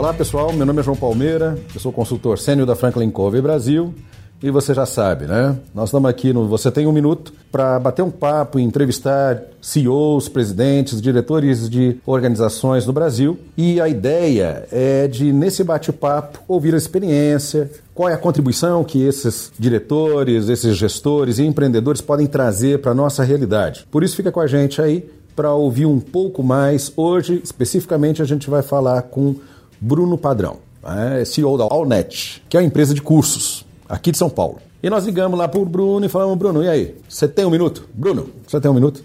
Olá pessoal, meu nome é João Palmeira, eu sou consultor sênior da Franklin Covey Brasil e você já sabe, né? Nós estamos aqui no Você Tem um Minuto para bater um papo e entrevistar CEOs, presidentes, diretores de organizações no Brasil e a ideia é de, nesse bate-papo, ouvir a experiência, qual é a contribuição que esses diretores, esses gestores e empreendedores podem trazer para a nossa realidade. Por isso, fica com a gente aí para ouvir um pouco mais. Hoje, especificamente, a gente vai falar com Bruno Padrão, é CEO da Allnet, que é uma empresa de cursos aqui de São Paulo. E nós ligamos lá para o Bruno e falamos, Bruno, e aí? Você tem um minuto? Bruno, você tem um minuto?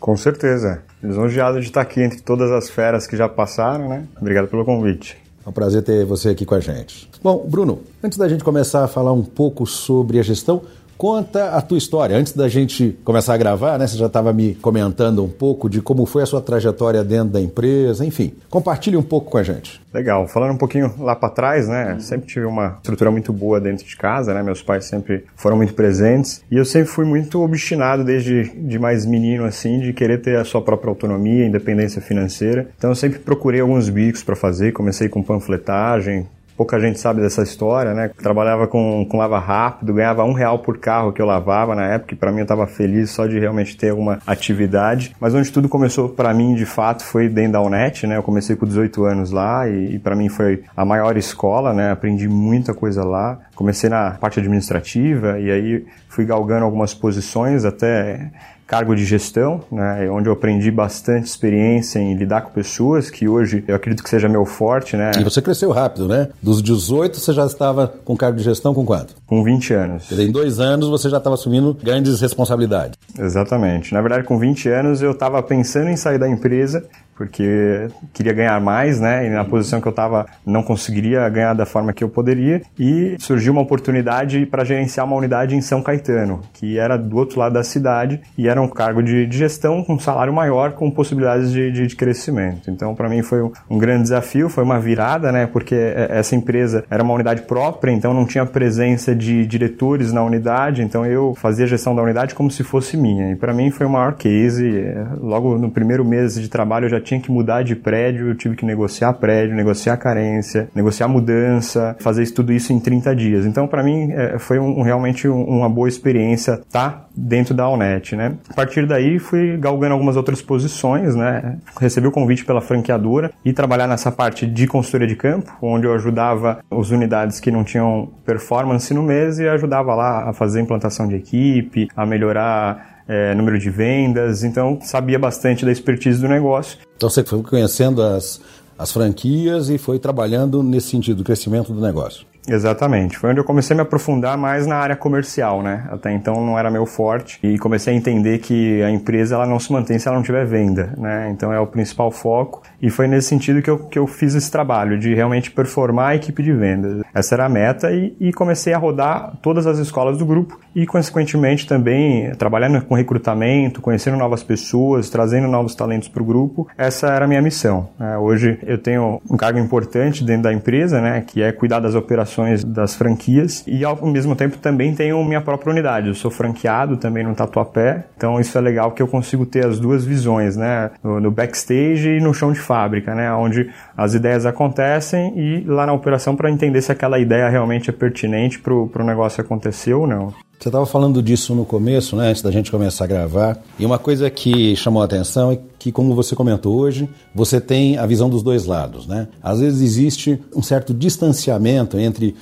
Com certeza. Lisonjeado de estar aqui entre todas as feras que já passaram, né? Obrigado pelo convite. É um prazer ter você aqui com a gente. Bom, Bruno, antes da gente começar a falar um pouco sobre a gestão, Conta a tua história. Antes da gente começar a gravar, né, você já estava me comentando um pouco de como foi a sua trajetória dentro da empresa, enfim. Compartilhe um pouco com a gente. Legal. Falando um pouquinho lá para trás, né, sempre tive uma estrutura muito boa dentro de casa, né, meus pais sempre foram muito presentes e eu sempre fui muito obstinado desde de mais menino assim, de querer ter a sua própria autonomia, independência financeira. Então eu sempre procurei alguns bicos para fazer, comecei com panfletagem, pouca gente sabe dessa história, né? Trabalhava com, com lava rápido, ganhava um real por carro que eu lavava na época, e para mim eu estava feliz só de realmente ter alguma atividade. Mas onde tudo começou para mim, de fato, foi dentro da UNET, né? Eu comecei com 18 anos lá e, e para mim foi a maior escola, né? Aprendi muita coisa lá. Comecei na parte administrativa e aí fui galgando algumas posições até cargo de gestão, né, onde eu aprendi bastante experiência em lidar com pessoas, que hoje eu acredito que seja meu forte, né? E você cresceu rápido, né? Dos 18 você já estava com cargo de gestão com quanto? Com 20 anos. Quer dizer, em dois anos você já estava assumindo grandes responsabilidades. Exatamente. Na verdade, com 20 anos eu estava pensando em sair da empresa porque queria ganhar mais, né? E na posição que eu estava não conseguiria ganhar da forma que eu poderia. E surgiu uma oportunidade para gerenciar uma unidade em São Caetano, que era do outro lado da cidade e era um cargo de, de gestão com um salário maior, com possibilidades de, de, de crescimento. Então, para mim foi um, um, grande desafio, foi uma virada, né? Porque essa empresa era uma unidade própria, então não tinha presença de diretores na unidade, então eu fazia a gestão da unidade como se fosse minha. E para mim foi o maior case. Logo no primeiro mês de trabalho eu já tinha que mudar de prédio, eu tive que negociar prédio, negociar carência, negociar mudança, fazer tudo isso em 30 dias. Então, para mim, é, foi um, realmente um, uma boa experiência estar tá dentro da Alnet, né? A partir daí, fui galgando algumas outras posições, né? Recebi o convite pela franqueadora e trabalhar nessa parte de consultoria de campo, onde eu ajudava as unidades que não tinham performance no mês e ajudava lá a fazer implantação de equipe, a melhorar é, número de vendas, então sabia bastante da expertise do negócio. Então você foi conhecendo as, as franquias e foi trabalhando nesse sentido, do crescimento do negócio. Exatamente. Foi onde eu comecei a me aprofundar mais na área comercial, né? Até então não era meu forte e comecei a entender que a empresa ela não se mantém se ela não tiver venda, né? Então é o principal foco e foi nesse sentido que eu, que eu fiz esse trabalho de realmente performar a equipe de vendas. Essa era a meta e, e comecei a rodar todas as escolas do grupo e consequentemente também trabalhando com recrutamento, conhecendo novas pessoas, trazendo novos talentos para o grupo. Essa era a minha missão. Né? Hoje eu tenho um cargo importante dentro da empresa, né? Que é cuidar das operações das franquias e ao mesmo tempo também tenho minha própria unidade. Eu sou franqueado também no Tatuapé, então isso é legal que eu consigo ter as duas visões, né? No, no backstage e no chão de fábrica, né? Onde as ideias acontecem e lá na operação para entender se aquela ideia realmente é pertinente para o negócio acontecer ou não. Você estava falando disso no começo, né, antes da gente começar a gravar, e uma coisa que chamou a atenção é que, como você comentou hoje, você tem a visão dos dois lados. Né? Às vezes existe um certo distanciamento entre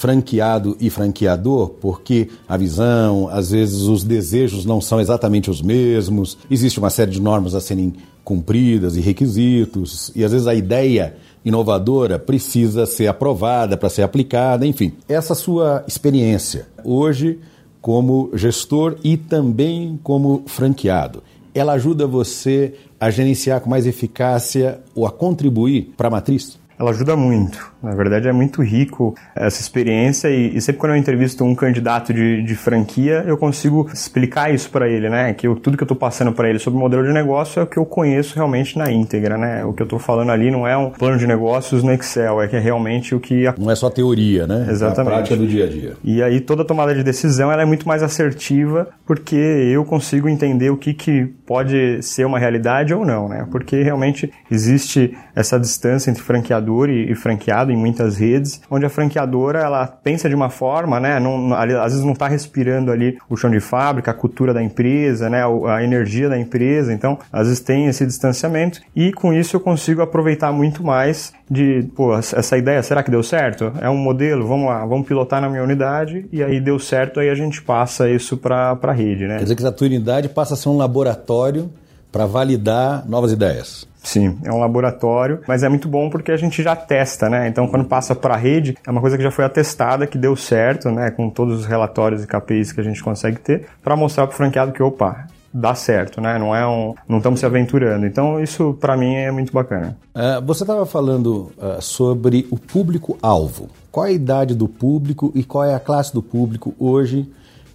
franqueado e franqueador, porque a visão, às vezes os desejos não são exatamente os mesmos, existe uma série de normas a serem cumpridas e requisitos, e às vezes a ideia inovadora precisa ser aprovada para ser aplicada, enfim. Essa sua experiência hoje como gestor e também como franqueado. ela ajuda você a gerenciar com mais eficácia ou a contribuir para a matriz? ela ajuda muito. Na verdade, é muito rico essa experiência e, e sempre quando eu entrevisto um candidato de, de franquia, eu consigo explicar isso para ele, né? Que eu, tudo que eu estou passando para ele sobre o modelo de negócio é o que eu conheço realmente na íntegra, né? O que eu estou falando ali não é um plano de negócios no Excel, é que é realmente o que... Não é só teoria, né? Exatamente. É a prática do dia a dia. E aí toda tomada de decisão ela é muito mais assertiva porque eu consigo entender o que, que pode ser uma realidade ou não, né? Porque realmente existe essa distância entre franqueador franqueador e, e, franqueado em muitas redes, onde a franqueadora ela pensa de uma forma, né, não, às vezes não está respirando ali o chão de fábrica, a cultura da empresa, né, a energia da empresa, então às vezes tem esse distanciamento e com isso eu consigo aproveitar muito mais de, pô, essa ideia, será que deu certo? É um modelo, vamos lá, vamos pilotar na minha unidade e aí deu certo, aí a gente passa isso para a rede, né? Quer dizer que a tua unidade passa a ser um laboratório para validar novas ideias. Sim, é um laboratório, mas é muito bom porque a gente já testa, né? Então, quando passa para a rede, é uma coisa que já foi atestada, que deu certo, né? Com todos os relatórios e KPIs que a gente consegue ter, para mostrar para o franqueado que, opa, dá certo, né? Não é um, não estamos se aventurando. Então isso para mim é muito bacana. Uh, você estava falando uh, sobre o público alvo. Qual é a idade do público e qual é a classe do público hoje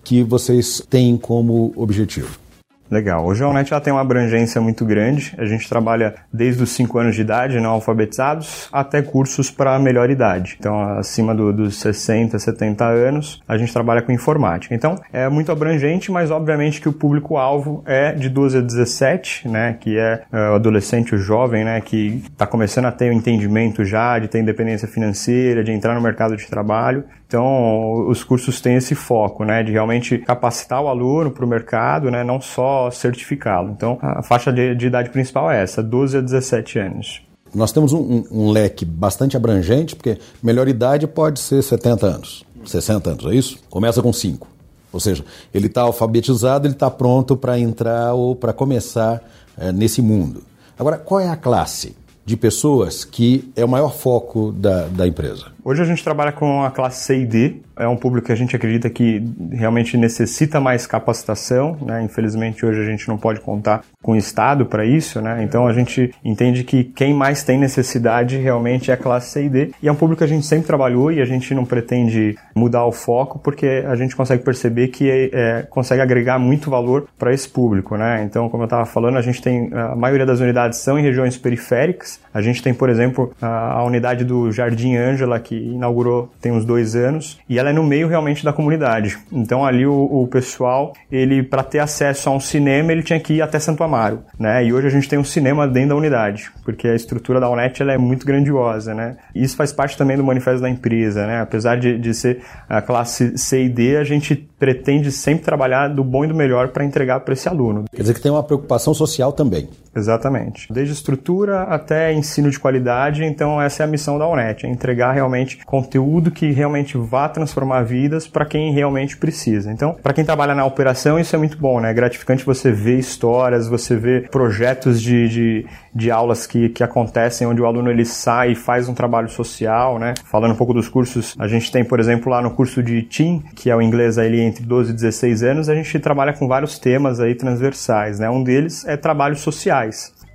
que vocês têm como objetivo? Legal. Hoje a Unet já tem uma abrangência muito grande. A gente trabalha desde os 5 anos de idade, não alfabetizados, até cursos para melhor idade. Então, acima do, dos 60, 70 anos, a gente trabalha com informática. Então, é muito abrangente, mas obviamente que o público-alvo é de 12 a 17, né, que é, é o adolescente, o jovem, né, que está começando a ter o um entendimento já de ter independência financeira, de entrar no mercado de trabalho. Então, os cursos têm esse foco, né, de realmente capacitar o aluno para o mercado, né, não só certificá-lo. Então, a faixa de, de, idade principal é essa, 12 a 17 anos. Nós temos um, um, um leque bastante abrangente, porque melhor idade pode ser 70 anos, 60 anos, é isso? Começa com 5. Ou seja, ele está alfabetizado, ele está pronto para entrar ou para começar é, nesse mundo. Agora, qual é a classe de pessoas que é o maior foco da, da empresa? Hoje a gente trabalha com a classe C e D, é um público que a gente acredita que realmente necessita mais capacitação, né? Infelizmente hoje a gente não pode contar com o Estado para isso, né? Então a gente entende que quem mais tem necessidade realmente é a classe C e D, e é um público que a gente sempre trabalhou e a gente não pretende mudar o foco porque a gente consegue perceber que é, é, consegue agregar muito valor para esse público, né? Então, como eu estava falando, a gente tem a maioria das unidades são em regiões periféricas. A gente tem, por exemplo, a, a unidade do Jardim Ângela que inaugurou tem uns dois anos e ela é no meio realmente da comunidade. Então ali o, o pessoal, ele para ter acesso a um cinema, ele tinha que ir até Santo Amaro, né? E hoje a gente tem um cinema dentro da unidade, porque a estrutura da UNET ela é muito grandiosa, né? E isso faz parte também do manifesto da empresa, né? Apesar de, de ser a classe C e D, a gente pretende sempre trabalhar do bom e do melhor para entregar para esse aluno. Quer dizer que tem uma preocupação social também. Exatamente. Desde estrutura até ensino de qualidade, então essa é a missão da UNET, é entregar realmente conteúdo que realmente vá transformar vidas para quem realmente precisa. Então, para quem trabalha na operação, isso é muito bom, né? É gratificante você ver histórias, você ver projetos de, de, de aulas que, que acontecem onde o aluno ele sai e faz um trabalho social, né? Falando um pouco dos cursos, a gente tem, por exemplo, lá no curso de TEAM, que é o inglês aí entre 12 e 16 anos, a gente trabalha com vários temas aí transversais, né? Um deles é trabalhos sociais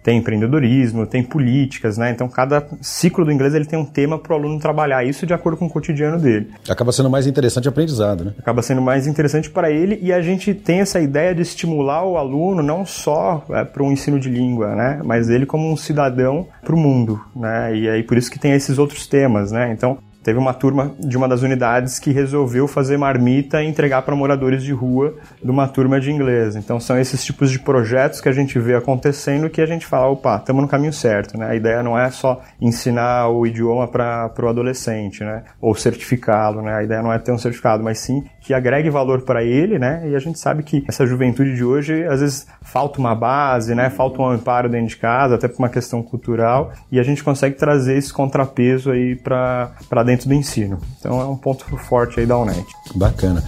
tem empreendedorismo, tem políticas, né? Então cada ciclo do inglês ele tem um tema para o aluno trabalhar isso de acordo com o cotidiano dele. Acaba sendo mais interessante o aprendizado, né? Acaba sendo mais interessante para ele e a gente tem essa ideia de estimular o aluno não só é, para um ensino de língua, né? Mas ele como um cidadão para o mundo, né? E aí por isso que tem esses outros temas, né? Então Teve uma turma de uma das unidades que resolveu fazer marmita e entregar para moradores de rua de uma turma de inglês. Então são esses tipos de projetos que a gente vê acontecendo que a gente fala, opa, estamos no caminho certo, né? A ideia não é só ensinar o idioma para o adolescente, né? Ou certificá-lo, né? A ideia não é ter um certificado, mas sim que agregue valor para ele, né? E a gente sabe que essa juventude de hoje, às vezes, falta uma base, né? Falta um amparo dentro de casa, até por uma questão cultural, e a gente consegue trazer esse contrapeso aí para dentro do ensino. Então é um ponto forte aí da UNET. Bacana.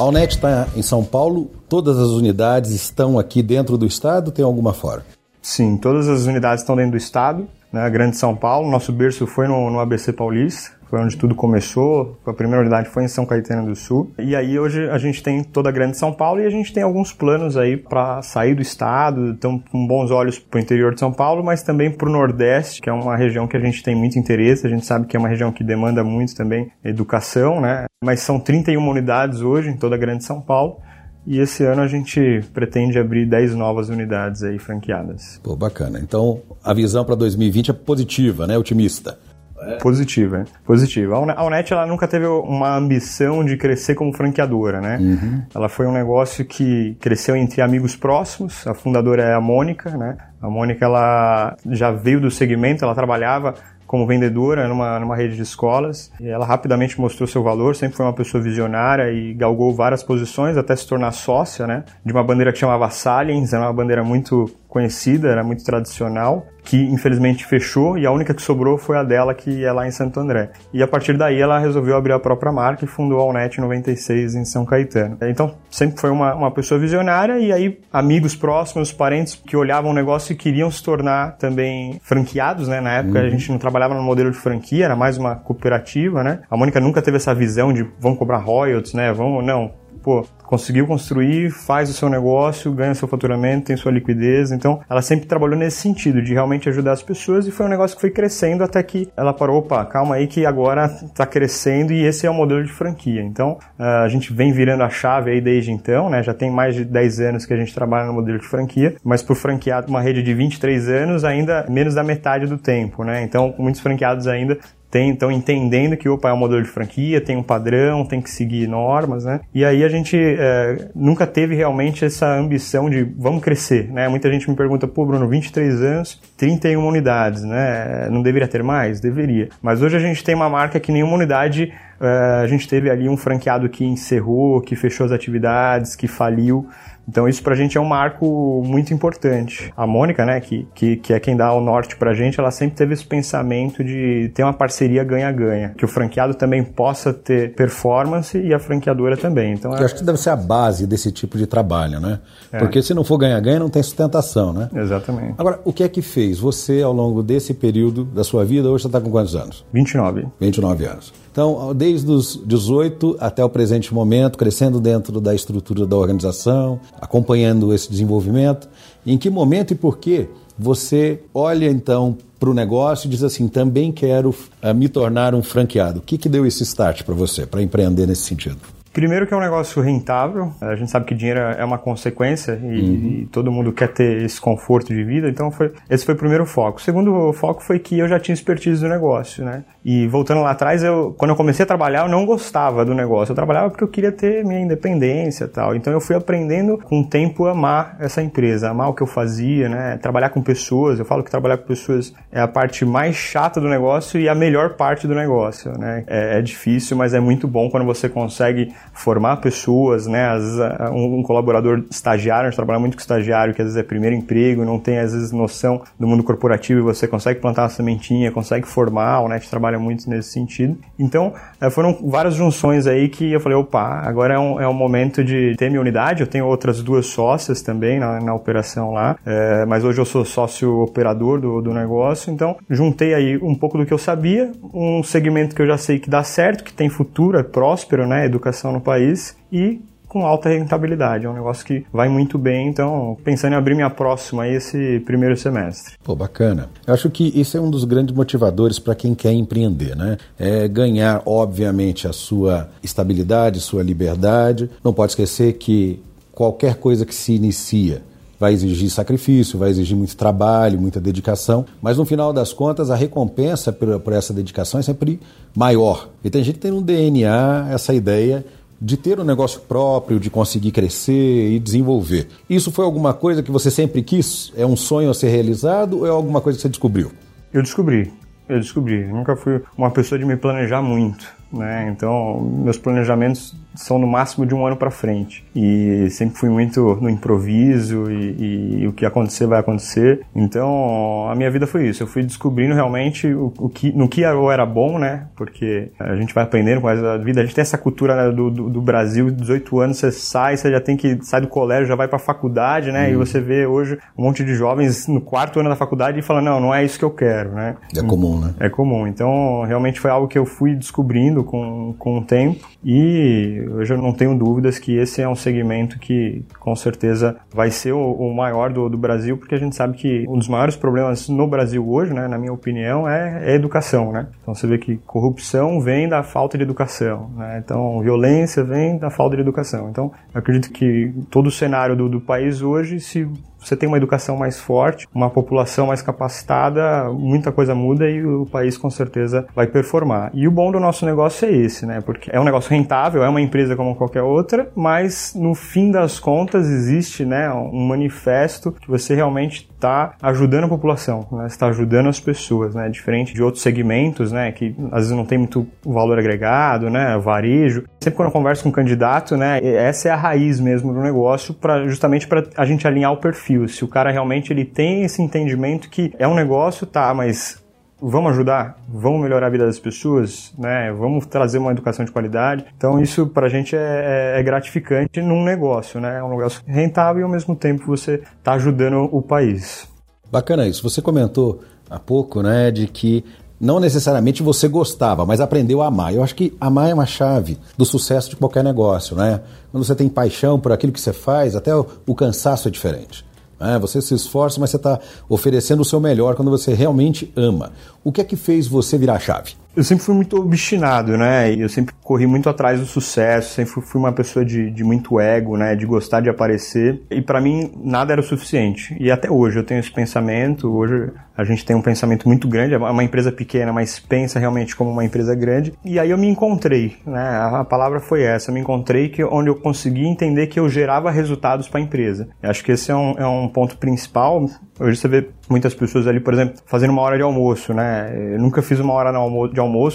A UNET está em São Paulo, todas as unidades estão aqui dentro do estado, tem alguma fora? Sim, todas as unidades estão dentro do estado, né, Grande São Paulo. Nosso berço foi no, no ABC Paulista, foi onde tudo começou. A primeira unidade foi em São Caetano do Sul. E aí hoje a gente tem toda a grande São Paulo e a gente tem alguns planos aí para sair do estado, então com bons olhos para o interior de São Paulo, mas também para o Nordeste, que é uma região que a gente tem muito interesse. A gente sabe que é uma região que demanda muito também educação, né? Mas são 31 unidades hoje em toda a grande São Paulo. E esse ano a gente pretende abrir 10 novas unidades aí franqueadas. Pô, bacana. Então a visão para 2020 é positiva, né? Otimista. É. Positiva, é. positiva. A Unet ela nunca teve uma ambição de crescer como franqueadora, né? Uhum. Ela foi um negócio que cresceu entre amigos próximos. A fundadora é a Mônica, né? A Mônica ela já veio do segmento, ela trabalhava como vendedora numa, numa rede de escolas. E ela rapidamente mostrou seu valor, sempre foi uma pessoa visionária e galgou várias posições até se tornar sócia, né? De uma bandeira que chamava Saliens, era uma bandeira muito conhecida, era muito tradicional, que infelizmente fechou e a única que sobrou foi a dela, que é lá em Santo André. E a partir daí ela resolveu abrir a própria marca e fundou a Alnet 96 em São Caetano. Então sempre foi uma, uma pessoa visionária e aí amigos próximos, parentes que olhavam o negócio e queriam se tornar também franqueados, né? Na época uhum. a gente não trabalhava no modelo de franquia, era mais uma cooperativa, né? A Mônica nunca teve essa visão de vamos cobrar royalties, né? Vamos, não, pô, conseguiu construir, faz o seu negócio, ganha seu faturamento, tem sua liquidez. Então, ela sempre trabalhou nesse sentido, de realmente ajudar as pessoas e foi um negócio que foi crescendo até que ela parou, opa, calma aí que agora está crescendo e esse é o modelo de franquia. Então, a gente vem virando a chave aí desde então, né? Já tem mais de 10 anos que a gente trabalha no modelo de franquia, mas por franqueado uma rede de 23 anos, ainda menos da metade do tempo, né? Então, muitos franqueados ainda estão entendendo que opa, é um modelo de franquia, tem um padrão, tem que seguir normas, né? E aí a gente é, nunca teve realmente essa ambição de vamos crescer, né? Muita gente me pergunta, pô, Bruno, 23 anos, 31 unidades, né? Não deveria ter mais? Deveria. Mas hoje a gente tem uma marca que nenhuma unidade é, a gente teve ali um franqueado que encerrou, que fechou as atividades, que faliu. Então isso pra gente é um marco muito importante. A Mônica, né, que, que, que é quem dá o norte pra gente, ela sempre teve esse pensamento de ter uma parceria ganha-ganha. Que o franqueado também possa ter performance e a franqueadora também. Então, é... acho que deve ser a base desse tipo de trabalho, né? É. Porque se não for ganha-ganha, não tem sustentação, né? Exatamente. Agora, o que é que fez você, ao longo desse período da sua vida, hoje você está com quantos anos? 29. 29 anos. Então, desde os 18 até o presente momento, crescendo dentro da estrutura da organização, acompanhando esse desenvolvimento, em que momento e por que você olha então para o negócio e diz assim: também quero uh, me tornar um franqueado? O que, que deu esse start para você, para empreender nesse sentido? Primeiro que é um negócio rentável, a gente sabe que dinheiro é uma consequência e, uhum. e, todo mundo quer ter esse conforto de vida, então foi, esse foi o primeiro foco. O segundo foco foi que eu já tinha expertise do negócio, né? E voltando lá atrás, eu, quando eu comecei a trabalhar, eu não gostava do negócio. Eu trabalhava porque eu queria ter minha independência tal. Então eu fui aprendendo com o tempo a amar essa empresa, amar o que eu fazia, né? Trabalhar com pessoas. Eu falo que trabalhar com pessoas é a parte mais chata do negócio e a melhor parte do negócio, né? É, é difícil, mas é muito bom quando você consegue formar pessoas, né? Às vezes, um, um, colaborador estagiário, a gente trabalha muito com estagiário, que às vezes é primeiro emprego, não tem às vezes noção do mundo corporativo e você consegue plantar uma sementinha, consegue formar, né? A gente trabalha muito nesse sentido. Então, é, foram várias junções aí que eu falei, opa, agora é um, é um momento de ter minha unidade, eu tenho outras duas sócias também na, na operação lá, é, mas hoje eu sou sócio operador do, do negócio, então juntei aí um pouco do que eu sabia, um segmento que eu já sei que dá certo, que tem futuro, é próspero, né? Educação no país e com alta rentabilidade. É um negócio que vai muito bem, então pensando em abrir minha próxima esse primeiro semestre. Pô, bacana. Eu acho que isso é um dos grandes motivadores para quem quer empreender, né? É ganhar, obviamente, a sua estabilidade, sua liberdade. Não pode esquecer que qualquer coisa que se inicia vai exigir sacrifício, vai exigir muito trabalho, muita dedicação, mas no final das contas a recompensa por, essa dedicação é sempre maior. E tem gente que tem no DNA essa ideia de ter um negócio próprio, de conseguir crescer e desenvolver. Isso foi alguma coisa que você sempre quis? É um sonho a ser realizado ou é alguma coisa que você descobriu? Eu descobri. Eu descobri. nunca fui uma pessoa de me planejar muito, né? Então, meus planejamentos são no máximo de um ano para frente. E sempre fui muito no improviso e, e, e, o que acontecer vai acontecer. Então a minha vida foi isso. Eu fui descobrindo realmente o, o que, no que eu era bom, né? Porque a gente vai aprendendo com a vida. A gente tem essa cultura né, do, do, do, Brasil, 18 anos você sai, você já tem que sai do colégio, já vai para faculdade, né? Hum. E uhum. você vê hoje um monte de jovens no quarto ano da faculdade e fala não, não é isso que eu quero, né? É comum, né? É comum. Então realmente foi algo que eu fui descobrindo com, com o tempo e hoje eu não tenho dúvidas que esse é um segmento que com certeza vai ser o, o maior do, do, Brasil, porque a gente sabe que um dos maiores problemas no Brasil hoje, né, na minha opinião, é, é educação, né? Então você vê que corrupção vem da falta de educação, né? Então violência vem da falta de educação. Então eu acredito que todo o cenário do, do país hoje, se você tem uma educação mais forte, uma população mais capacitada, muita coisa muda e o país com certeza vai performar. E o bom do nosso negócio é esse, né? Porque é um negócio rentável, é uma empresa como qualquer outra, mas no fim das contas existe, né, um manifesto que você realmente está ajudando a população, né? está ajudando as pessoas, né? Diferente de outros segmentos, né, que às vezes não tem muito valor agregado, né, varejo. Sempre quando eu converso com um candidato, né, essa é a raiz mesmo do negócio para justamente para a gente alinhar o perfil. Se o cara realmente ele tem esse entendimento que é um negócio, tá, mas vamos ajudar, vamos melhorar a vida das pessoas, né? Vamos trazer uma educação de qualidade. Então isso para a gente é, é, é, gratificante num negócio, né? É um negócio rentável e ao mesmo tempo você está ajudando o país. Bacana isso. Você comentou há pouco, né, de que não necessariamente você gostava, mas aprendeu a amar. Eu acho que amar é uma chave do sucesso de qualquer negócio, né? Quando você tem paixão por aquilo que você faz, até o, o cansaço é diferente. É, você se esforça, mas você está oferecendo o seu melhor quando você realmente ama. O que é que fez você virar a chave? Eu sempre fui muito obstinado, né? Eu sempre corri muito atrás do sucesso, sempre fui uma pessoa de, de muito ego, né? De gostar de aparecer. E para mim, nada era o suficiente. E até hoje eu tenho esse pensamento. Hoje a gente tem um pensamento muito grande. É uma empresa pequena, mas pensa realmente como uma empresa grande. E aí eu me encontrei, né? A palavra foi essa. Eu me encontrei que onde eu consegui entender que eu gerava resultados para a empresa. Eu acho que esse é um, é um ponto principal. Hoje você vê muitas pessoas ali, por exemplo, fazendo uma hora de almoço, né? Eu nunca fiz uma hora de almoço,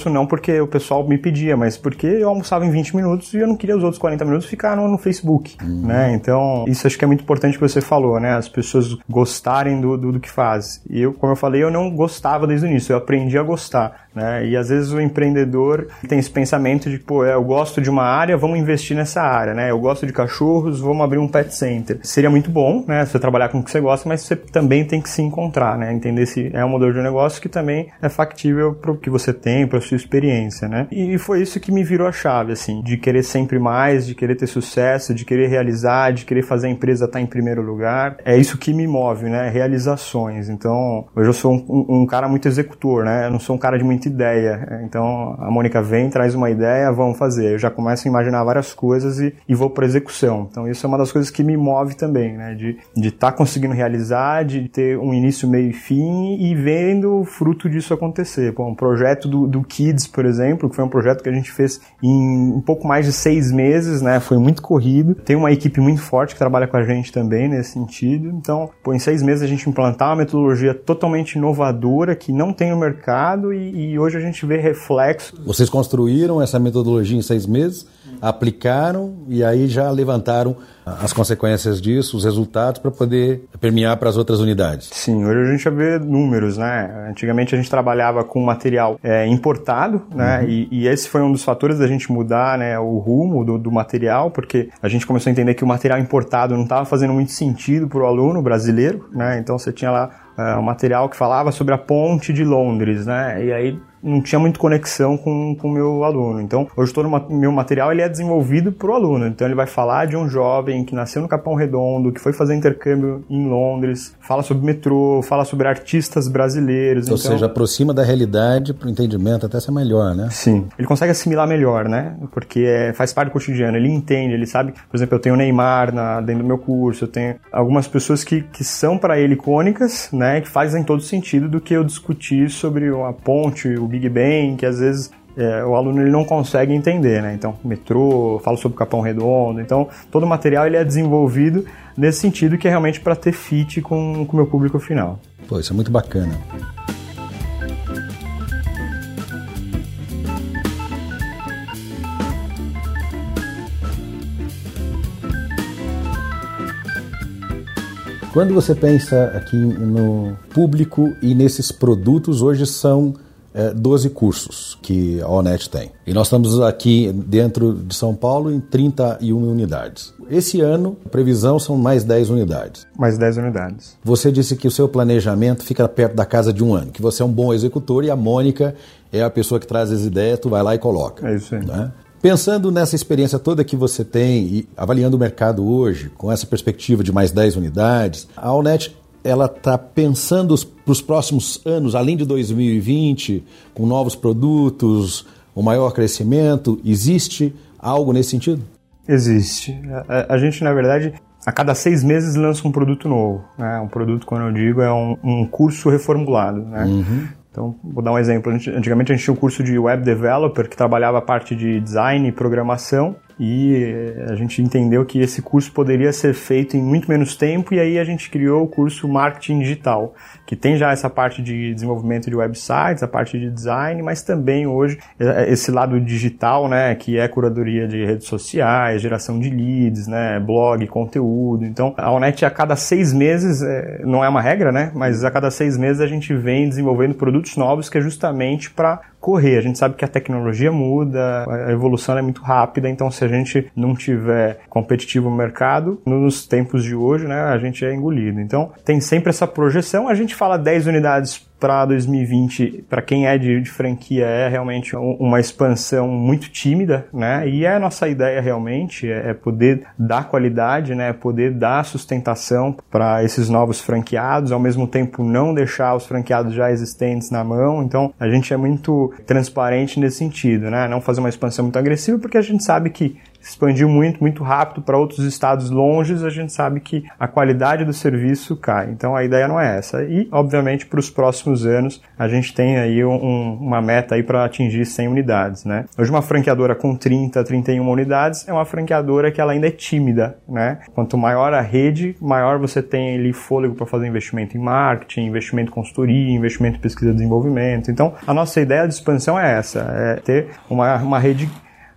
não porque o pessoal me pedia, mas porque eu almoçava em 20 minutos e eu não queria os outros 40 minutos ficar no, no Facebook, uhum. né? Então, isso acho que é muito importante que você falou, né? As pessoas gostarem do, do, do que faz. E eu, como eu falei, eu não gostava desde o início, eu aprendi a gostar. Né? E às vezes o empreendedor tem esse pensamento de, pô, eu gosto de uma área, vamos investir nessa área, né? Eu gosto de cachorros, vamos abrir um pet center. Seria muito bom, né? Você trabalhar com o que você gosta, mas você também tem que se encontrar, né? Entender se é um modelo de negócio que também é factível para o que você tem, para a sua experiência, né? E foi isso que me virou a chave, assim, de querer sempre mais, de querer ter sucesso, de querer realizar, de querer fazer a empresa estar em primeiro lugar. É isso que me move, né? Realizações. Então, hoje eu sou um, um cara muito executor, né? Eu não sou um cara de muita ideia. Então a Mônica vem, traz uma ideia, vamos fazer. Eu já começo a imaginar várias coisas e, e vou para execução. Então isso é uma das coisas que me move também, né? De estar tá conseguindo realizar, de ter um início, meio e fim e vendo o fruto disso acontecer. Pô, um projeto do, do Kids, por exemplo, que foi um projeto que a gente fez em um pouco mais de seis meses, né? Foi muito corrido. Tem uma equipe muito forte que trabalha com a gente também nesse sentido. Então, pô, em seis meses a gente implantar uma metodologia totalmente inovadora que não tem no mercado e, e hoje a gente vê reflexo. Vocês construíram essa metodologia em seis meses, aplicaram e aí já levantaram as consequências disso, os resultados para poder permear para as outras unidades. Sim, hoje a gente já vê números, né? Antigamente a gente trabalhava com material é, importado, né? Uhum. E, e, esse foi um dos fatores da gente mudar, né, o rumo do, do material, porque a gente começou a entender que o material importado não estava fazendo muito sentido para o aluno brasileiro, né? Então você tinha lá uh, um material que falava sobre a ponte de Londres, né? E aí não tinha muito conexão com o meu aluno. Então, hoje todo o meu material ele é desenvolvido para o aluno. Então, ele vai falar de um jovem que nasceu no Capão Redondo, que foi fazer intercâmbio em Londres, fala sobre metrô, fala sobre artistas brasileiros. Ou então... seja, aproxima da realidade para o entendimento até ser melhor, né? Sim. Ele consegue assimilar melhor, né? Porque é, faz parte do cotidiano. Ele entende, ele sabe. Por exemplo, eu tenho o Neymar na, dentro do meu curso, eu tenho algumas pessoas que, que são para ele icônicas, né? Que fazem todo sentido do que eu discutir sobre a ponte, o Big Bang, que às vezes é, o aluno ele não consegue entender, né? Então, metrô, falo sobre Capão Redondo, então todo o material ele é desenvolvido nesse sentido que é realmente para ter fit com o meu público final. Pô, isso é muito bacana. Quando você pensa aqui no público e nesses produtos, hoje são é, 12 cursos que a ONET tem. E nós estamos aqui dentro de São Paulo em 31 unidades. Esse ano, a previsão são mais 10 unidades. Mais 10 unidades. Você disse que o seu planejamento fica perto da casa de um ano, que você é um bom executor e a Mônica é a pessoa que traz as ideias, tu vai lá e coloca. É isso aí. Né? Pensando nessa experiência toda que você tem e avaliando o mercado hoje, com essa perspectiva de mais 10 unidades, a Alnet ela está pensando para os próximos anos, além de 2020, com novos produtos, um maior crescimento? Existe algo nesse sentido? Existe. A, a gente, na verdade, a cada seis meses lança um produto novo. Né? Um produto, quando eu digo, é um, um curso reformulado. Né? Uhum. Então, vou dar um exemplo. Antigamente a gente tinha um curso de Web Developer que trabalhava a parte de design e programação e eh, a gente entendeu que esse curso poderia ser feito em muito menos tempo e aí a gente criou o curso Marketing Digital, que tem já essa parte de desenvolvimento de websites, a parte de design, mas também hoje eh, esse lado digital, né, que é curadoria de redes sociais, geração de leads, né, blog, conteúdo. Então, a Onet a cada seis meses, eh, não é uma regra, né, mas a cada seis meses a gente vem desenvolvendo produtos novos que é justamente para correr. A gente sabe que a tecnologia muda, a evolução é muito rápida, então se a gente não tiver competitivo no mercado, nos tempos de hoje, né, a gente é engolido. Então, tem sempre essa projeção. A gente fala 10 unidades para 2020, para quem é de, de, franquia, é realmente uma expansão muito tímida, né? E é a nossa ideia realmente é, é poder dar qualidade, né? Poder dar sustentação para esses novos franqueados, ao mesmo tempo não deixar os franqueados já existentes na mão. Então, a gente é muito transparente nesse sentido, né? Não fazer uma expansão muito agressiva, porque a gente sabe que expandiu muito, muito rápido para outros estados longes, a gente sabe que a qualidade do serviço cai. Então a ideia não é essa. E, obviamente, para os próximos anos, a gente tem aí um, uma meta aí para atingir 100 unidades, né? Hoje uma franqueadora com 30, 31 unidades é uma franqueadora que ela ainda é tímida, né? Quanto maior a rede, maior você tem ali fôlego para fazer investimento em marketing, investimento em consultoria, investimento em pesquisa e desenvolvimento. Então, a nossa ideia de expansão é essa, é ter uma, uma rede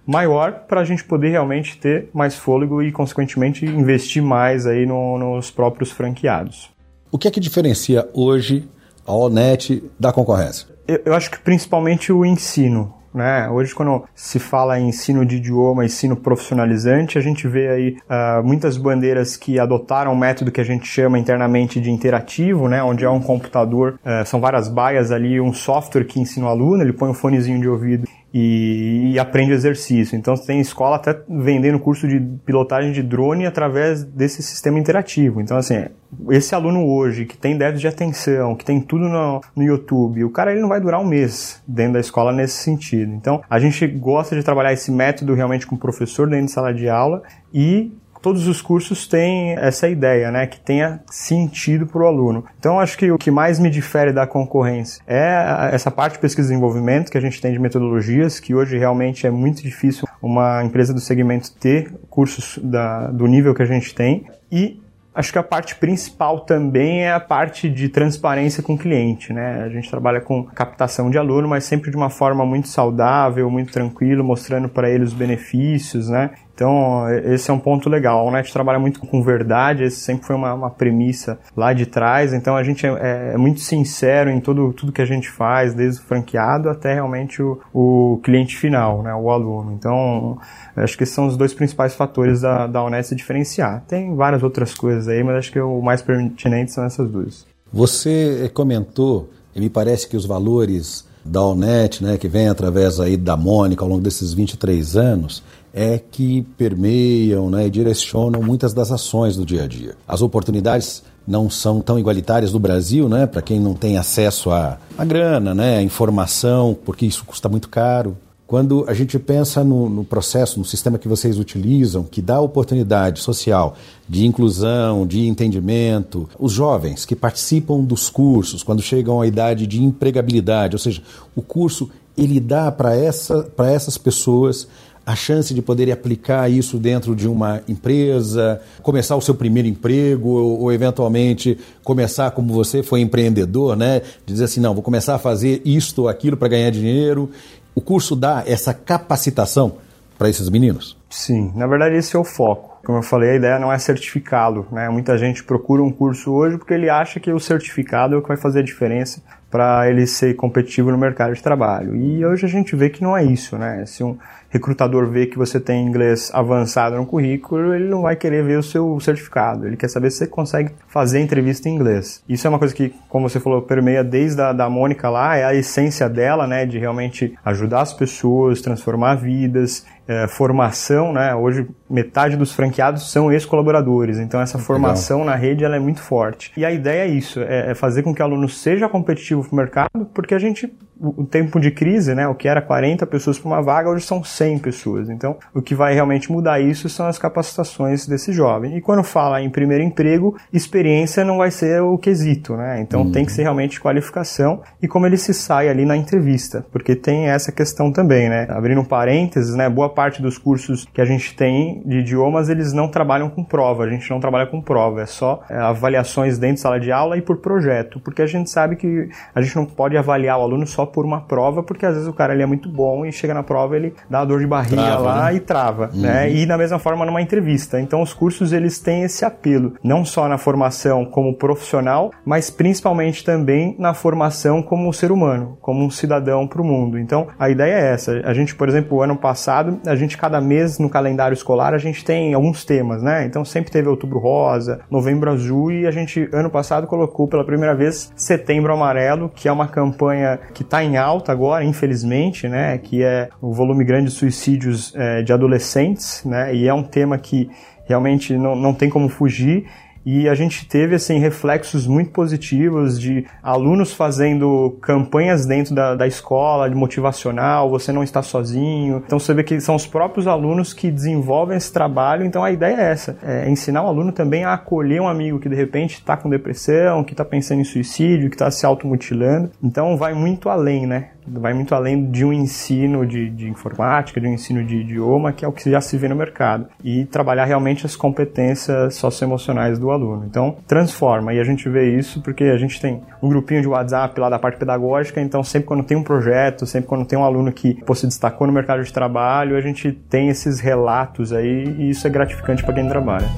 maior para a gente poder realmente ter mais fôlego e, consequentemente, investir mais aí no, nos próprios franqueados. O que é que diferencia hoje a Onet da concorrência? Eu, eu acho que principalmente o ensino. Né? Hoje, quando se fala em ensino de idioma, ensino profissionalizante, a gente vê aí uh, muitas bandeiras que adotaram um método que a gente chama internamente de interativo, né? onde é um computador, uh, são várias baias ali, um software que ensina o aluno, ele põe um fonezinho de ouvido e, e, aprende exercício. Então tem escola até vendendo curso de pilotagem de drone através desse sistema interativo. Então assim, esse aluno hoje que tem déficit de atenção, que tem tudo no, no YouTube, o cara ele não vai durar um mês dentro da escola nesse sentido. Então a gente gosta de trabalhar esse método realmente com o professor dentro de sala de aula e todos os cursos têm essa ideia, né, que tenha sentido para o aluno. Então, acho que o que mais me difere da concorrência é essa parte de pesquisa e desenvolvimento que a gente tem de metodologias, que hoje realmente é muito difícil uma empresa do segmento ter cursos da, do nível que a gente tem e Acho que a parte principal também é a parte de transparência com o cliente, né? A gente trabalha com captação de aluno, mas sempre de uma forma muito saudável, muito tranquilo, mostrando para ele os benefícios, né? Então, esse é um ponto legal. A Onet trabalha muito com verdade, esse sempre foi uma, uma premissa lá de trás. Então, a gente é, é, muito sincero em todo, tudo que a gente faz, desde o franqueado até realmente o, o cliente final, né, o aluno. Então, acho que são os dois principais fatores da, da Onet se diferenciar. Tem várias outras coisas aí, mas acho que o mais pertinente são essas duas. Você comentou, e me parece que os valores da Onet, né, que vem através aí da Mônica ao longo desses 23 anos, é que permeiam né, e direcionam muitas das ações do dia a dia. As oportunidades não são tão igualitárias no Brasil, né, para quem não tem acesso à, à grana, né, à informação, porque isso custa muito caro. Quando a gente pensa no, no, processo, no sistema que vocês utilizam, que dá oportunidade social de inclusão, de entendimento, os jovens que participam dos cursos, quando chegam à idade de empregabilidade, ou seja, o curso ele dá para essa, essas pessoas a chance de poder aplicar isso dentro de uma empresa, começar o seu primeiro emprego ou, ou, eventualmente começar como você foi empreendedor, né? Dizer assim, não, vou começar a fazer isto ou aquilo para ganhar dinheiro. O curso dá essa capacitação para esses meninos? Sim, na verdade esse é o foco. Como eu falei, a ideia não é certificá-lo. Né? Muita gente procura um curso hoje porque ele acha que o certificado é o que vai fazer a diferença para ele ser competitivo no mercado de trabalho. E hoje a gente vê que não é isso, né? Se um recrutador vê que você tem inglês avançado no currículo, ele não vai querer ver o seu certificado. Ele quer saber se você consegue fazer entrevista em inglês. Isso é uma coisa que, como você falou, permeia desde a da Mônica lá, é a essência dela, né? De realmente ajudar as pessoas, transformar vidas é, formação, né? Hoje metade dos franqueados são ex-colaboradores, então essa formação Legal. na rede ela é muito forte. E a ideia é isso, é, é fazer com que o aluno seja competitivo para o mercado, porque a gente o tempo de crise, né, o que era 40 pessoas para uma vaga, hoje são 100 pessoas. Então, o que vai realmente mudar isso são as capacitações desse jovem. E quando fala em primeiro emprego, experiência não vai ser o quesito, né? Então, uhum. tem que ser realmente qualificação e como ele se sai ali na entrevista, porque tem essa questão também, né? Abrindo um parênteses, né, boa parte dos cursos que a gente tem de idiomas, eles não trabalham com prova, a gente não trabalha com prova, é só é, avaliações dentro de sala de aula e por projeto, porque a gente sabe que a gente não pode avaliar o aluno só por uma prova, porque às vezes o cara ele é muito bom e chega na prova ele dá uma dor de barriga trava, lá né? e trava, uhum. né? E da mesma forma numa entrevista. Então os cursos eles têm esse apelo, não só na formação como profissional, mas principalmente também na formação como ser humano, como um cidadão para o mundo. Então a ideia é essa. A gente, por exemplo, o ano passado, a gente cada mês no calendário escolar a gente tem alguns temas, né? Então sempre teve outubro rosa, novembro azul e a gente ano passado colocou pela primeira vez setembro amarelo, que é uma campanha que está em alta agora, infelizmente, né, que é o volume grande de suicídios é, de adolescentes, né, e é um tema que realmente não, não tem como fugir e a gente teve assim reflexos muito positivos de alunos fazendo campanhas dentro da, da escola, de motivacional, você não está sozinho. Então você vê que são os próprios alunos que desenvolvem esse trabalho. Então a ideia é essa: é ensinar o aluno também a acolher um amigo que de repente está com depressão, que está pensando em suicídio, que está se automutilando. Então vai muito além, né? Vai muito além de um ensino de, de, informática, de um ensino de idioma, que é o que já se vê no mercado, e trabalhar realmente as competências socioemocionais do aluno. Então, transforma, e a gente vê isso porque a gente tem um grupinho de WhatsApp lá da parte pedagógica, então sempre quando tem um projeto, sempre quando tem um aluno que pô, se destacou no mercado de trabalho, a gente tem esses relatos aí, e isso é gratificante para quem trabalha.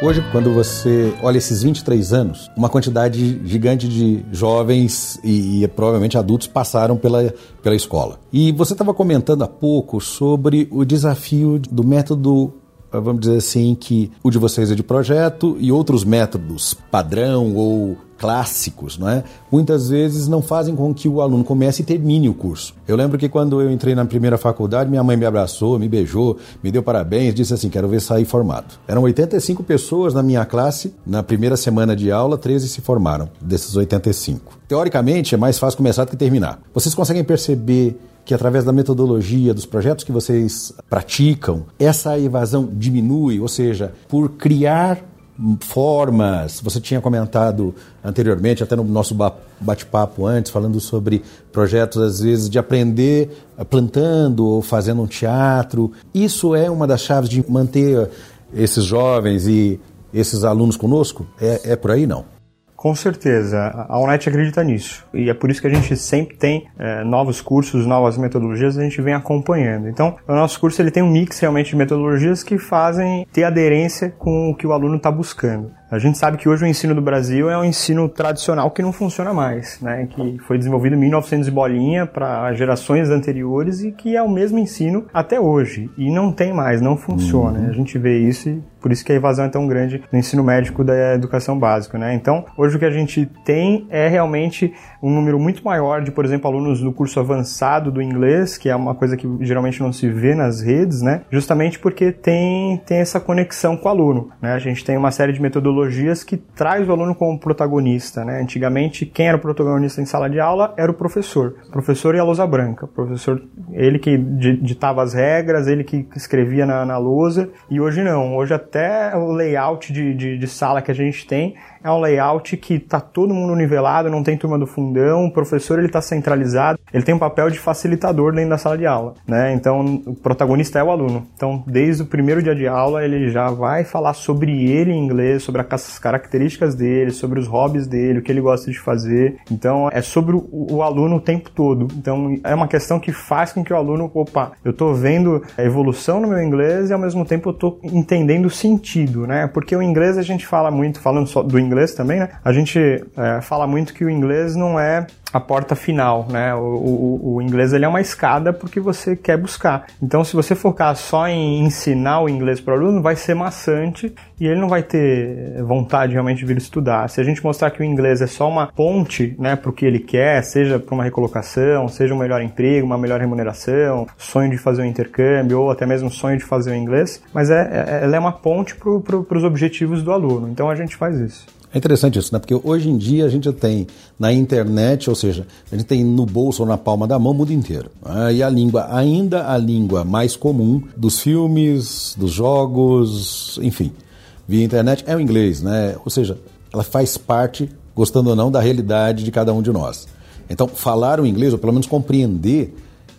Hoje, quando você olha esses 23 anos, uma quantidade gigante de jovens e, e provavelmente adultos passaram pela, pela escola. E você estava comentando há pouco sobre o desafio do método vamos dizer assim, que o de vocês é de projeto e outros métodos padrão ou clássicos, não é? muitas vezes não fazem com que o aluno comece e termine o curso. Eu lembro que quando eu entrei na primeira faculdade, minha mãe me abraçou, me beijou, me deu parabéns, disse assim: quero ver sair formado. Eram 85 pessoas na minha classe, na primeira semana de aula, 13 se formaram desses 85. Teoricamente, é mais fácil começar do que terminar. Vocês conseguem perceber que através da metodologia, dos projetos que vocês praticam, essa evasão diminui, ou seja, por criar formas. Você tinha comentado anteriormente, até no nosso bate-papo antes, falando sobre projetos, às vezes, de aprender plantando ou fazendo um teatro. Isso é uma das chaves de manter esses jovens e esses alunos conosco? É, é por aí, não? Com certeza, a UNET acredita nisso. E é por isso que a gente sempre tem é, novos cursos, novas metodologias, a gente vem acompanhando. Então, o nosso curso ele tem um mix realmente de metodologias que fazem ter aderência com o que o aluno está buscando. A gente sabe que hoje o ensino do Brasil é um ensino tradicional que não funciona mais, né? que foi desenvolvido em 1900 bolinha para gerações anteriores e que é o mesmo ensino até hoje. E não tem mais, não funciona. Uhum. A gente vê isso e por isso que a evasão é tão grande no ensino médico da educação básica. Né? Então, hoje o que a gente tem é realmente um número muito maior de, por exemplo, alunos no curso avançado do inglês, que é uma coisa que geralmente não se vê nas redes, né? justamente porque tem, tem essa conexão com o aluno. Né? A gente tem uma série de metodologias metodologias que traz o aluno como protagonista. Né? Antigamente, quem era o protagonista em sala de aula era o professor. O professor e a lousa branca. O professor, ele que ditava as regras, ele que escrevia na, na lousa. E hoje não. Hoje até o layout de, de, de sala que a gente tem é um layout que está todo mundo nivelado, não tem turma do fundão, o professor ele está centralizado, ele tem um papel de facilitador dentro da sala de aula, né? Então o protagonista é o aluno. Então desde o primeiro dia de aula ele já vai falar sobre ele em inglês, sobre a as características dele, sobre os hobbies dele, o que ele gosta de fazer. Então, é sobre o, o aluno o tempo todo. Então, é uma questão que faz com que o aluno, opa, eu estou vendo a evolução no meu inglês e ao mesmo tempo eu estou entendendo o sentido, né? Porque o inglês a gente fala muito, falando só do inglês também, né? A gente é, fala muito que o inglês não é a porta final, né? O, o, o, inglês ele é uma escada porque você quer buscar. Então, se você focar só em ensinar o inglês para o aluno, vai ser maçante e ele não vai ter vontade realmente de vir estudar. Se a gente mostrar que o inglês é só uma ponte, né, para o que ele quer, seja para uma recolocação, seja um melhor emprego, uma melhor remuneração, sonho de fazer um intercâmbio ou até mesmo sonho de fazer o um inglês, mas é, é, ela é uma ponte para pro, os objetivos do aluno. Então, a gente faz isso. É interessante isso, né? Porque hoje em dia a gente tem na internet, ou seja, a gente tem no bolso ou na palma da mão o mundo inteiro. Né? E a língua, ainda a língua mais comum dos filmes, dos jogos, enfim, via internet é o inglês, né? Ou seja, ela faz parte, gostando ou não, da realidade de cada um de nós. Então, falar o inglês, ou pelo menos compreender,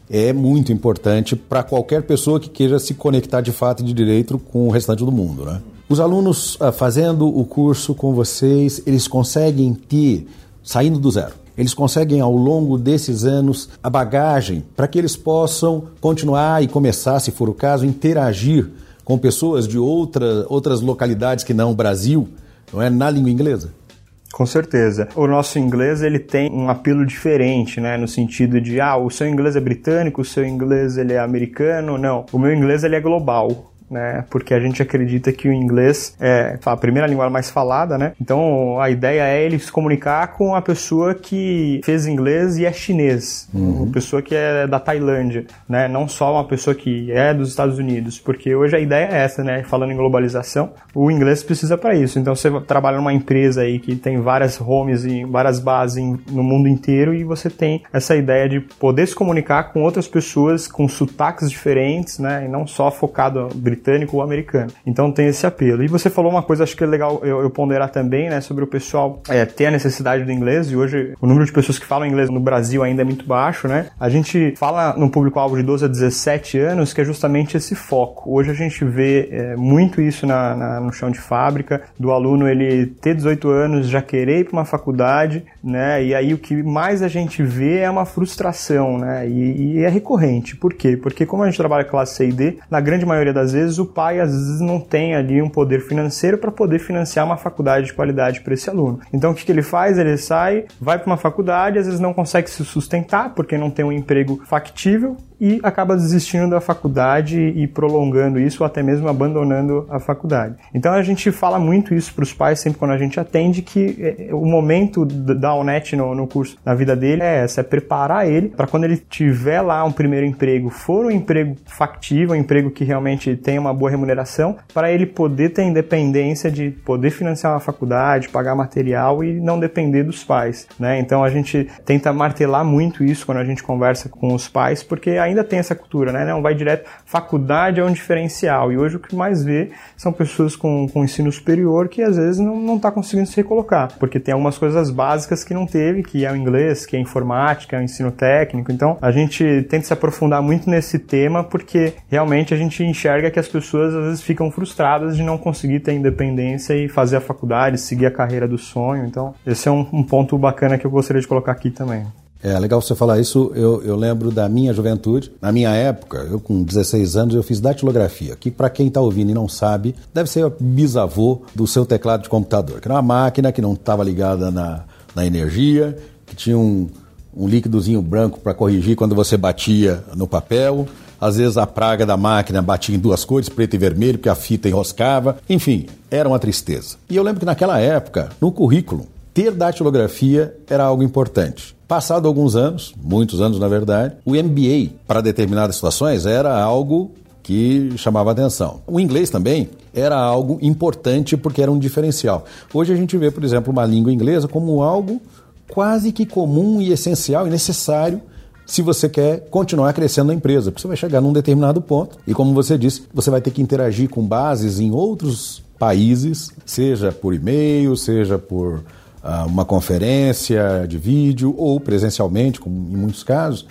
é muito importante para qualquer pessoa que queira se conectar de fato e de direito com o restante do mundo, né? Os alunos uh, fazendo o curso com vocês, eles conseguem ter, saindo do zero, eles conseguem ao longo desses anos a bagagem para que eles possam continuar e começar, se for o caso, interagir com pessoas de outra, outras localidades que não o Brasil, não é, na língua inglesa? Com certeza. O nosso inglês ele tem um apelo diferente, né, no sentido de ah, o seu inglês é britânico, o seu inglês ele é americano. Não, o meu inglês ele é global né? Porque a gente acredita que o inglês é a primeira língua mais falada, né? Então a ideia é ele se comunicar com a pessoa que fez inglês e é chinês, uhum. uma pessoa que é da Tailândia, né? Não só uma pessoa que é dos Estados Unidos, porque hoje a ideia é essa, né? Falando em globalização, o inglês precisa para isso. Então você trabalha numa empresa aí que tem várias homes e várias bases no mundo inteiro e você tem essa ideia de poder se comunicar com outras pessoas com sotaques diferentes, né? E não só focado britânico ou americano. Então tem esse apelo. E você falou uma coisa, acho que é legal eu, eu ponderar também, né, sobre o pessoal é, ter a necessidade do inglês, e hoje o número de pessoas que falam inglês no Brasil ainda é muito baixo, né? A gente fala no público-alvo de 12 a 17 anos, que é justamente esse foco. Hoje a gente vê é, muito isso na, na, no chão de fábrica, do aluno ele ter 18 anos, já querer ir para uma faculdade, né? E aí o que mais a gente vê é uma frustração, né? E, e é recorrente. Por quê? Porque como a gente trabalha classe C e D, na grande maioria das vezes vezes o pai às vezes não tem ali um poder financeiro para poder financiar uma faculdade de qualidade para esse aluno. Então o que, que ele faz? Ele sai, vai para uma faculdade, às vezes não consegue se sustentar porque não tem um emprego factível e acaba desistindo da faculdade e prolongando isso ou até mesmo abandonando a faculdade. Então a gente fala muito isso para os pais sempre quando a gente atende que é, o momento da UNET no, no curso na vida dele é essa, é preparar ele para quando ele tiver lá um primeiro emprego, for um emprego factível, um emprego que realmente tenha uma boa remuneração, para ele poder ter independência de poder financiar uma faculdade, pagar material e não depender dos pais, né? Então a gente tenta martelar muito isso quando a gente conversa com os pais, porque a ainda tem essa cultura, né? Não vai direto. Faculdade é um diferencial. E hoje o que mais vê são pessoas com, com ensino superior que às vezes não está conseguindo se recolocar, porque tem algumas coisas básicas que não teve, que é o inglês, que é a informática, é o ensino técnico. Então a gente tenta se aprofundar muito nesse tema porque realmente a gente enxerga que as pessoas às vezes ficam frustradas de não conseguir ter independência e fazer a faculdade, seguir a carreira do sonho. Então esse é um, um ponto bacana que eu gostaria de colocar aqui também. É legal você falar isso. Eu, eu lembro da minha juventude. Na minha época, eu com 16 anos, eu fiz datilografia, que para quem está ouvindo e não sabe, deve ser o bisavô do seu teclado de computador, que era uma máquina que não estava ligada na, na energia, que tinha um, um líquidozinho branco para corrigir quando você batia no papel. Às vezes a praga da máquina batia em duas cores, preto e vermelho, porque a fita enroscava. Enfim, era uma tristeza. E eu lembro que naquela época, no currículo, ter datilografia era algo importante. Passado alguns anos, muitos anos na verdade, o MBA para determinadas situações era algo que chamava atenção. O inglês também era algo importante porque era um diferencial. Hoje a gente vê, por exemplo, uma língua inglesa como algo quase que comum e essencial e necessário se você quer continuar crescendo na empresa, porque você vai chegar num determinado ponto e, como você disse, você vai ter que interagir com bases em outros países, seja por e-mail, seja por uma conferência de vídeo ou presencialmente, como em muitos casos,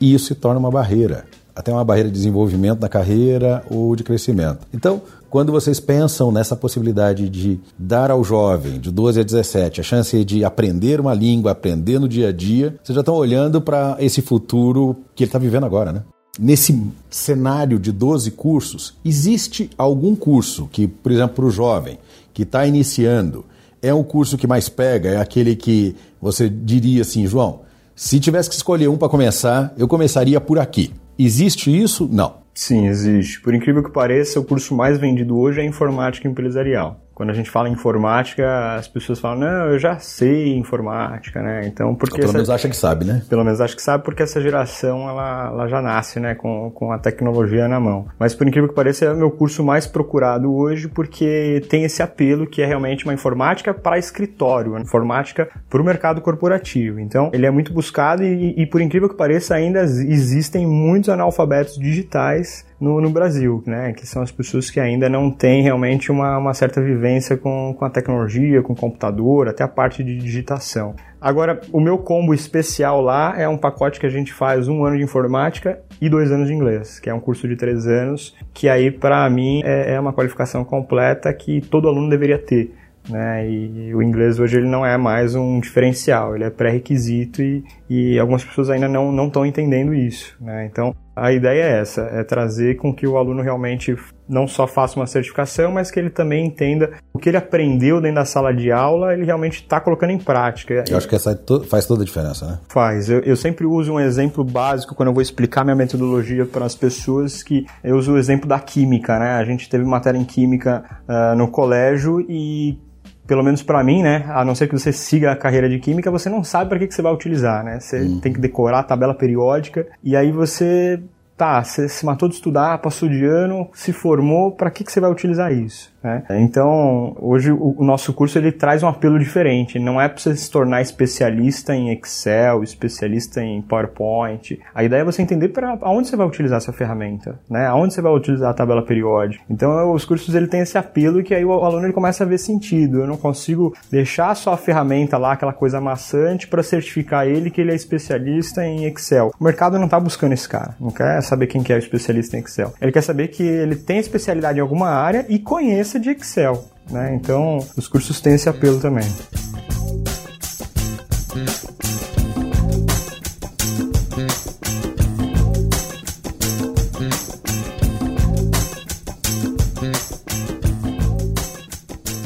e isso se torna uma barreira. até uma barreira de desenvolvimento na carreira ou de crescimento. Então, quando vocês pensam nessa possibilidade de dar ao jovem de 12 a 17 a chance de aprender uma língua, aprender no dia a dia, vocês já estão olhando para esse futuro que ele está vivendo agora, né? Nesse cenário de 12 cursos, existe algum curso que, por exemplo, para o jovem que está iniciando, é o curso que mais pega? É aquele que você diria assim, João, se tivesse que escolher um para começar, eu começaria por aqui. Existe isso? Não. Sim, existe. Por incrível que pareça, o curso mais vendido hoje é informática empresarial quando a gente fala em informática, as pessoas falam, não, eu já sei informática, né? Então, porque... Ou pelo essa... menos acha que sabe, né? Pelo menos acha que sabe, porque essa geração, ela, ela já nasce, né, com, com a tecnologia na mão. Mas, por incrível que pareça, é o meu curso mais procurado hoje, porque tem esse apelo que é realmente uma informática para escritório, uma informática para o mercado corporativo. Então, ele é muito buscado e, e, por incrível que pareça, ainda existem muitos analfabetos digitais no, no, Brasil, né? Que são as pessoas que ainda não têm realmente uma, uma certa vivência com, com a tecnologia, com o computador, até a parte de digitação. Agora, o meu combo especial lá é um pacote que a gente faz um ano de informática e dois anos de inglês, que é um curso de três anos, que aí, para mim, é, é uma qualificação completa que todo aluno deveria ter. Né? E o inglês hoje ele não é mais um diferencial, ele é pré-requisito e, e algumas pessoas ainda não estão entendendo isso. Né? Então, a ideia é essa, é trazer com que o aluno realmente não só faça uma certificação, mas que ele também entenda o que ele aprendeu dentro da sala de aula, ele realmente está colocando em prática. Eu acho que essa faz toda a diferença, né? Faz. Eu, eu, sempre uso um exemplo básico quando eu vou explicar minha metodologia para as pessoas, que eu uso o exemplo da química, né? A gente teve matéria em química uh, no colégio e pelo menos para mim, né, a não ser que você siga a carreira de química, você não sabe para que, que você vai utilizar, né? Você hum. tem que decorar a tabela periódica e aí você tá, você se matou de estudar, passou de ano, se formou, para que, que você vai utilizar isso? Né? Então, hoje o, nosso curso ele traz um apelo diferente. Não é para você se tornar especialista em Excel, especialista em PowerPoint. A ideia é você entender para aonde você vai utilizar essa ferramenta, né? Aonde você vai utilizar a tabela periódica. Então, os cursos ele tem esse apelo que aí o aluno ele começa a ver sentido. Eu não consigo deixar só a ferramenta lá, aquela coisa maçante, para certificar ele que ele é especialista em Excel. O mercado não está buscando esse cara. Não quer saber quem que é o especialista em Excel. Ele quer saber que ele tem especialidade em alguma área e conheça de Excel. Né? Então, os cursos têm esse apelo também.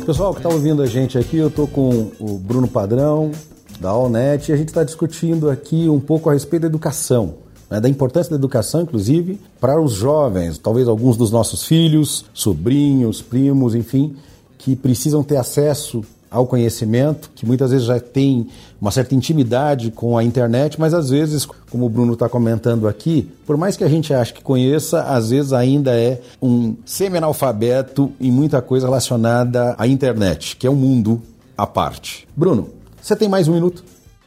Pessoal que está ouvindo a gente aqui, eu estou com o Bruno Padrão, da Allnet, e a gente está discutindo aqui um pouco a respeito da educação né, da importância da educação, inclusive, para os jovens, talvez alguns dos nossos filhos, sobrinhos, primos, enfim, que precisam ter acesso ao conhecimento, que muitas vezes já tem uma certa intimidade com a internet, mas às vezes, como o Bruno está comentando aqui, por mais que a gente ache que conheça, às vezes ainda é um semi-analfabeto em muita coisa relacionada à internet, que é um mundo à parte. Bruno, você tem mais um minuto?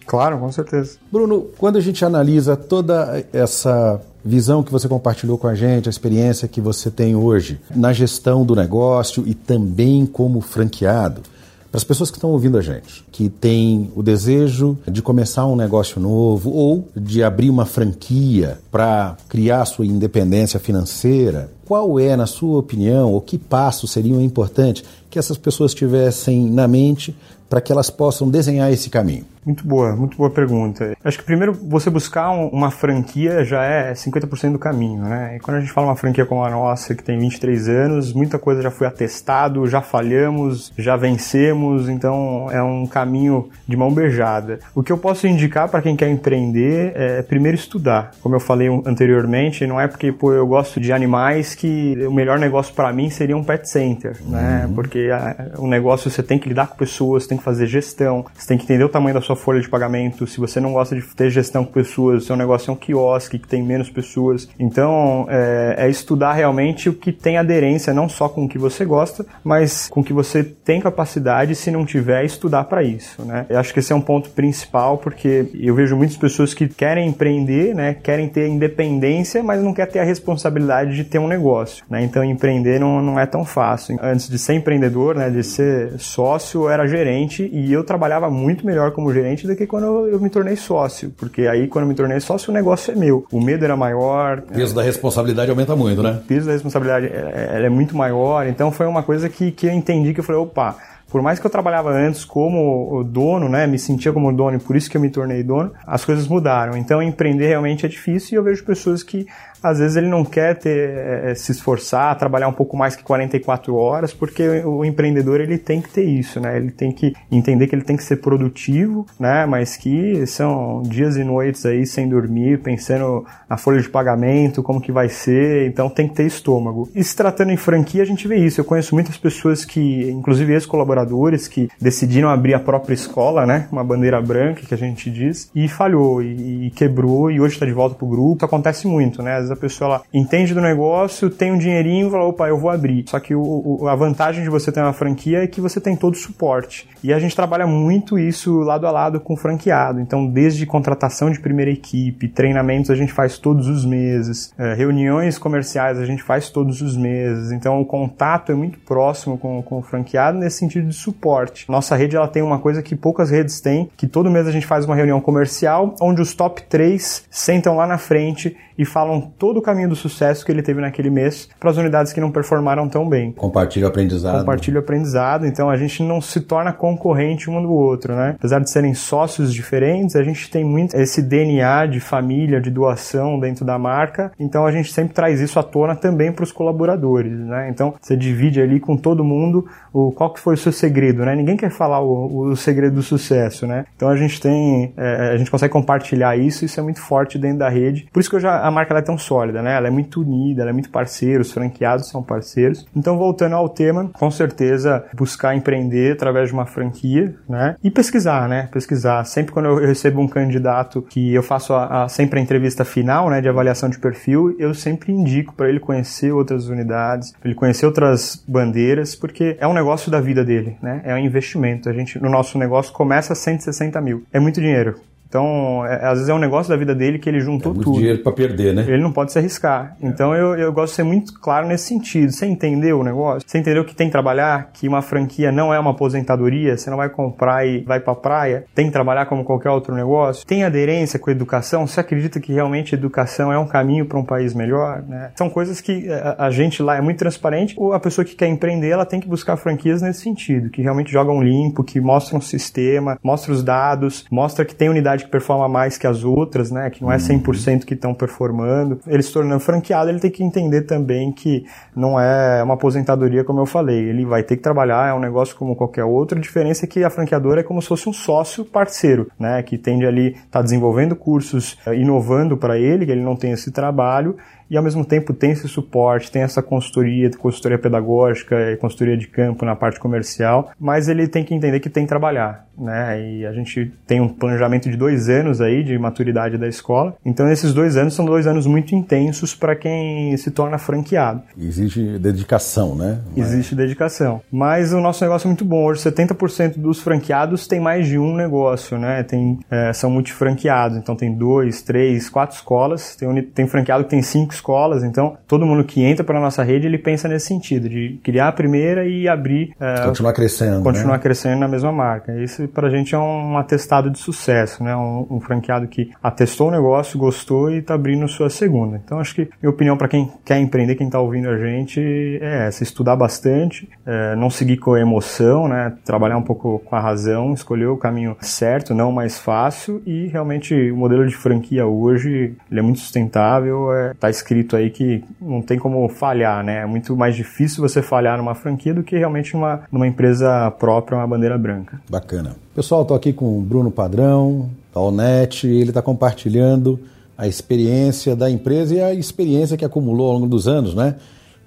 Claro, com certeza. Bruno, quando a gente analisa toda essa visão que você compartilhou com a gente, a experiência que você tem hoje na gestão do negócio e também como franqueado, para as pessoas que estão ouvindo a gente, que têm o desejo de começar um negócio novo ou de abrir uma franquia para criar sua independência financeira, qual é, na sua opinião, ou que passos seriam importantes que essas pessoas tivessem na mente para que elas possam desenhar esse caminho? Muito boa, muito boa pergunta. Acho que primeiro você buscar um, uma franquia já é 50% do caminho, né? E quando a gente fala uma franquia como a nossa, que tem 23 anos, muita coisa já foi atestado, já falhamos, já vencemos, então é um caminho de mão beijada. O que eu posso indicar para quem quer empreender é primeiro estudar. Como eu falei anteriormente, não é porque pô, eu gosto de animais que o melhor negócio para mim seria um pet center, né? Uhum. Porque o um negócio você tem que lidar com pessoas, tem que fazer gestão, você tem que entender o tamanho da sua folha de pagamento, se você não gosta de ter gestão com pessoas, seu negócio é um quiosque que tem menos pessoas. Então, é, é estudar realmente o que tem aderência, não só com o que você gosta, mas com o que você tem capacidade, se não tiver, estudar para isso, né? Eu acho que esse é um ponto principal, porque eu vejo muitas pessoas que querem empreender, né? Querem ter independência, mas não quer ter a responsabilidade de ter um negócio, né? Então, empreender não, não é tão fácil. Antes de ser empreendedor, né? De ser sócio, eu era gerente e eu trabalhava muito melhor como gerente gerente do que quando eu me tornei sócio, porque aí quando eu me tornei sócio o negócio é meu. O medo era maior. O peso é... da responsabilidade aumenta muito, né? O peso da responsabilidade é, é, é muito maior, então foi uma coisa que, que eu entendi que eu falei, opa, por mais que eu trabalhava antes como dono, né, me sentia como dono e por isso que eu me tornei dono, as coisas mudaram. Então empreender realmente é difícil e eu vejo pessoas que às vezes ele não quer ter, é, se esforçar, trabalhar um pouco mais que 44 horas, porque o empreendedor ele tem que ter isso, né? Ele tem que entender que ele tem que ser produtivo, né? Mas que são dias e noites aí sem dormir, pensando na folha de pagamento, como que vai ser, então tem que ter estômago. E se tratando em franquia, a gente vê isso. Eu conheço muitas pessoas que, inclusive ex-colaboradores, que decidiram abrir a própria escola, né? Uma bandeira branca que a gente diz, e falhou, e, e quebrou, e hoje está de volta pro grupo. Isso acontece muito, né? Vezes a pessoa entende do negócio, tem um dinheirinho e fala, opa, eu vou abrir. Só que o, o, a vantagem de você ter uma franquia é que você tem todo o suporte. E a gente trabalha muito isso lado a lado com o franqueado. Então, desde contratação de primeira equipe, treinamentos a gente faz todos os meses, é, reuniões comerciais a gente faz todos os meses. Então, o contato é muito próximo com, com o franqueado nesse sentido de suporte. Nossa rede ela tem uma coisa que poucas redes têm, que todo mês a gente faz uma reunião comercial onde os top 3 sentam lá na frente e falam todo o caminho do sucesso que ele teve naquele mês para as unidades que não performaram tão bem. Compartilha o aprendizado. Compartilha o aprendizado, então a gente não se torna concorrente um do outro, né? Apesar de serem sócios diferentes, a gente tem muito esse DNA de família, de doação dentro da marca, então a gente sempre traz isso à tona também para os colaboradores, né? Então você divide ali com todo mundo o qual que foi o seu segredo, né? Ninguém quer falar o, o segredo do sucesso, né? Então a gente tem, é, a gente consegue compartilhar isso, isso é muito forte dentro da rede. Por isso que eu já a marca é tão sólida, né? Ela é muito unida, ela é muito parceira, os franqueados são parceiros. Então, voltando ao tema, com certeza buscar empreender através de uma franquia, né? E pesquisar, né? Pesquisar. Sempre quando eu recebo um candidato que eu faço a, a sempre a entrevista final, né, de avaliação de perfil, eu sempre indico para ele conhecer outras unidades, para ele conhecer outras bandeiras, porque é um negócio da vida dele, né? É um investimento. A gente, no nosso negócio, começa a 160 mil. É muito dinheiro. Então, é, às vezes é um negócio da vida dele que ele juntou é muito tudo. dinheiro para perder, né? Ele não pode se arriscar. Então, eu, eu gosto de ser muito claro nesse sentido. Você entendeu o negócio? Você entendeu que tem que trabalhar, que uma franquia não é uma aposentadoria, você não vai comprar e vai para praia, tem que trabalhar como qualquer outro negócio. Tem aderência com a educação? Você acredita que realmente a educação é um caminho para um país melhor? Né? São coisas que a, a, gente lá é muito transparente. Ou a pessoa que quer empreender, ela tem que buscar franquias nesse sentido, que realmente jogam limpo, que mostram o sistema, mostram os dados, mostra que tem unidade que performa mais que as outras, né? Que não é 100% uhum. que estão performando. Ele se tornando franqueado, ele tem que entender também que não é uma aposentadoria, como eu falei. Ele vai ter que trabalhar, é um negócio como qualquer outro. A diferença é que a franqueadora é como se fosse um sócio parceiro, né? Que tende ali estar tá desenvolvendo cursos, eh, inovando para ele, que ele não tem esse trabalho e ao mesmo tempo tem esse suporte, tem essa consultoria, consultoria pedagógica, consultoria de campo na parte comercial, mas ele tem que entender que tem que trabalhar, né? E a gente tem um planejamento de dois anos aí de maturidade da escola, então esses dois anos são dois anos muito intensos para quem se torna franqueado. Existe dedicação, né? Mas... Existe dedicação, mas o nosso negócio é muito bom. Hoje 70% dos franqueados tem mais de um negócio, né? Tem é, são multifranqueados, então tem dois, três, quatro escolas. Tem, tem franqueado que tem cinco escolas, então todo mundo que entra para a nossa rede, ele pensa nesse sentido, de criar a primeira e abrir... É, continuar crescendo, Continuar né? crescendo na mesma marca. Isso para a gente é um atestado de sucesso, né? Um, um, franqueado que atestou o negócio, gostou e está abrindo sua segunda. Então acho que minha opinião para quem quer empreender, quem está ouvindo a gente, é essa, estudar bastante, é, não seguir com a emoção, né? Trabalhar um pouco com a razão, escolher o caminho certo, não mais fácil e realmente o modelo de franquia hoje, ele é muito sustentável, é, tá escrito aí que não tem como falhar, né? É muito mais difícil você falhar numa franquia do que realmente uma, numa empresa própria, uma bandeira branca. Bacana. Pessoal, estou aqui com o Bruno Padrão, da Onet, ele está compartilhando a experiência da empresa e a experiência que acumulou ao longo dos anos, né?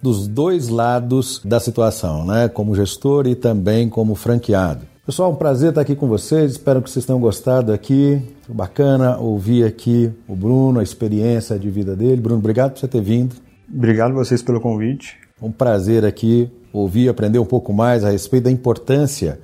Dos dois lados da situação, né? Como gestor e também como franqueado. Pessoal, um prazer estar aqui com vocês. Espero que vocês tenham gostado aqui. Bacana ouvir aqui o Bruno, a experiência de vida dele. Bruno, obrigado por você ter vindo. Obrigado vocês pelo convite. Um prazer aqui ouvir, aprender um pouco mais a respeito da importância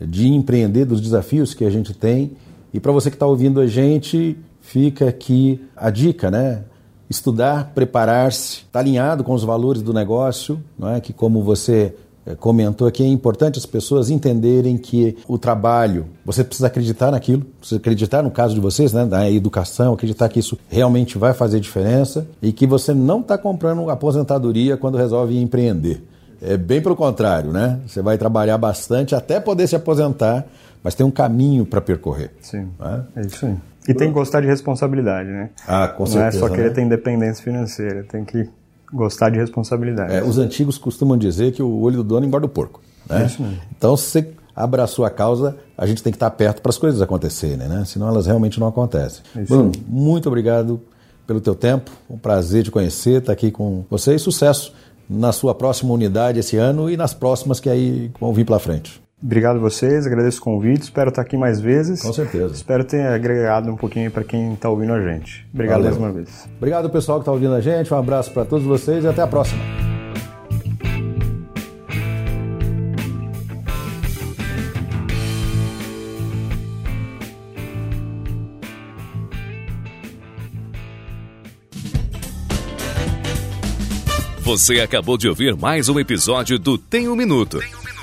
de empreender, dos desafios que a gente tem. E para você que está ouvindo a gente, fica aqui a dica, né? Estudar, preparar-se, estar tá alinhado com os valores do negócio, não é? Que como você comentou aqui, é importante as pessoas entenderem que o trabalho, você precisa acreditar naquilo, precisa acreditar no caso de vocês, né, da educação, acreditar que isso realmente vai fazer diferença e que você não está comprando aposentadoria quando resolve empreender. É bem pelo contrário, né? Você vai trabalhar bastante até poder se aposentar, mas tem um caminho para percorrer. Sim, né? é isso aí. E tem que gostar de responsabilidade, né? Ah, com certeza. Não é só querer né? ter independência financeira, tem que gostar de responsabilidade. É, os antigos costumam dizer que o olho do dono engorda o porco. Né? Isso mesmo. Então, se você abraçou a causa, a gente tem que estar perto para as coisas acontecerem, né? Senão elas realmente não acontecem. Isso Bruno, muito obrigado pelo teu tempo, um prazer te conhecer, estar aqui com você e sucesso na sua próxima unidade esse ano e nas próximas que aí vão vir pela frente. Obrigado a vocês, agradeço o convite, espero estar aqui mais vezes. Com certeza. Espero ter agregado um pouquinho para quem está ouvindo a gente. Obrigado Valeu. mais uma vez. Obrigado, pessoal que está ouvindo a gente. Um abraço para todos vocês e até a próxima. Você acabou de ouvir mais um episódio do Tem um Minuto.